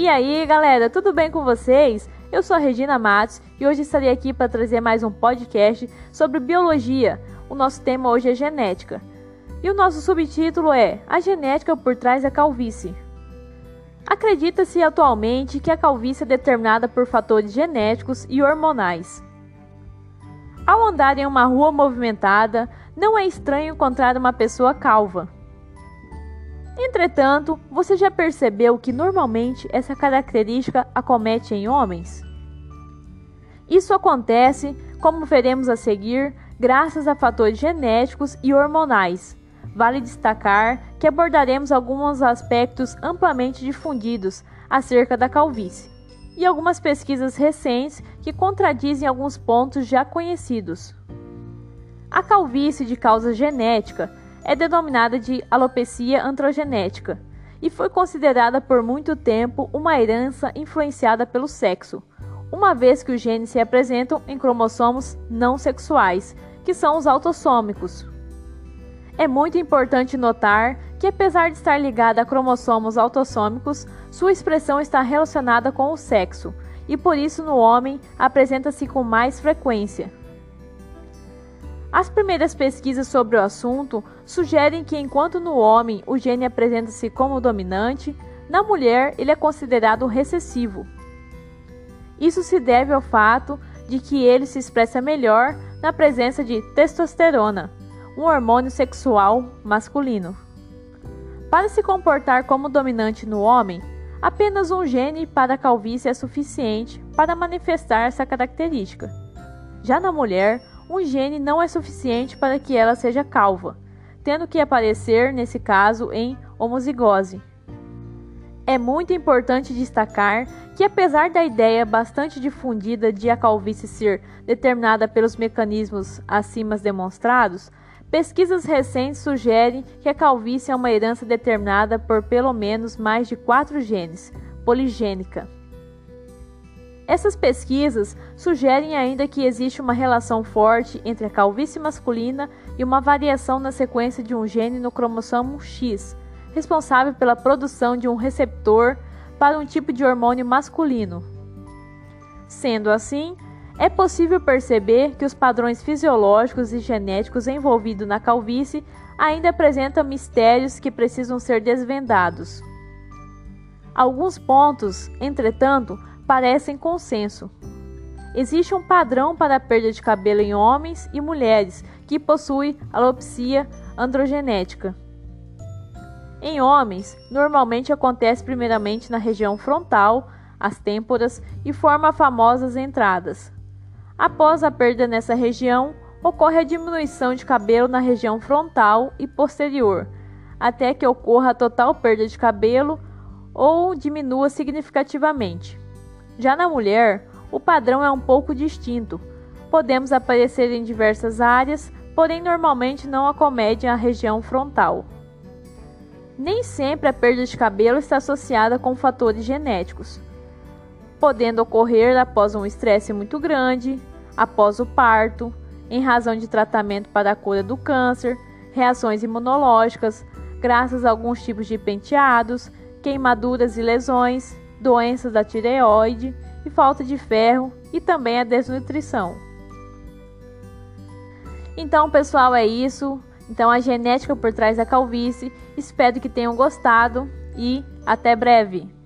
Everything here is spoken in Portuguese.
E aí, galera, tudo bem com vocês? Eu sou a Regina Matos e hoje estarei aqui para trazer mais um podcast sobre biologia. O nosso tema hoje é genética. E o nosso subtítulo é A genética por trás da calvície. Acredita-se atualmente que a calvície é determinada por fatores genéticos e hormonais. Ao andar em uma rua movimentada, não é estranho encontrar uma pessoa calva. Entretanto, você já percebeu que normalmente essa característica acomete em homens? Isso acontece, como veremos a seguir, graças a fatores genéticos e hormonais. Vale destacar que abordaremos alguns aspectos amplamente difundidos acerca da calvície e algumas pesquisas recentes que contradizem alguns pontos já conhecidos. A calvície de causa genética é denominada de alopecia androgenética e foi considerada por muito tempo uma herança influenciada pelo sexo, uma vez que os genes se apresentam em cromossomos não sexuais, que são os autossômicos. É muito importante notar que, apesar de estar ligada a cromossomos autossômicos, sua expressão está relacionada com o sexo e por isso no homem apresenta-se com mais frequência. As primeiras pesquisas sobre o assunto sugerem que, enquanto no homem o gene apresenta-se como dominante, na mulher ele é considerado recessivo. Isso se deve ao fato de que ele se expressa melhor na presença de testosterona, um hormônio sexual masculino. Para se comportar como dominante no homem, apenas um gene para a calvície é suficiente para manifestar essa característica. Já na mulher, um gene não é suficiente para que ela seja calva, tendo que aparecer, nesse caso, em homozigose. É muito importante destacar que, apesar da ideia bastante difundida de a calvície ser determinada pelos mecanismos acima demonstrados, pesquisas recentes sugerem que a calvície é uma herança determinada por pelo menos mais de quatro genes, poligênica. Essas pesquisas sugerem ainda que existe uma relação forte entre a calvície masculina e uma variação na sequência de um gene no cromossomo X, responsável pela produção de um receptor para um tipo de hormônio masculino. Sendo assim, é possível perceber que os padrões fisiológicos e genéticos envolvidos na calvície ainda apresentam mistérios que precisam ser desvendados. Alguns pontos, entretanto, parecem consenso. Existe um padrão para a perda de cabelo em homens e mulheres que possui alopecia androgenética. Em homens, normalmente acontece primeiramente na região frontal, as têmporas e forma famosas entradas. Após a perda nessa região, ocorre a diminuição de cabelo na região frontal e posterior, até que ocorra a total perda de cabelo ou diminua significativamente. Já na mulher, o padrão é um pouco distinto. Podemos aparecer em diversas áreas, porém normalmente não acomete a região frontal. Nem sempre a perda de cabelo está associada com fatores genéticos, podendo ocorrer após um estresse muito grande, após o parto, em razão de tratamento para a cura do câncer, reações imunológicas, graças a alguns tipos de penteados, queimaduras e lesões, doenças da tireoide e falta de ferro e também a desnutrição. Então, pessoal, é isso. Então, a genética por trás da calvície. Espero que tenham gostado e até breve.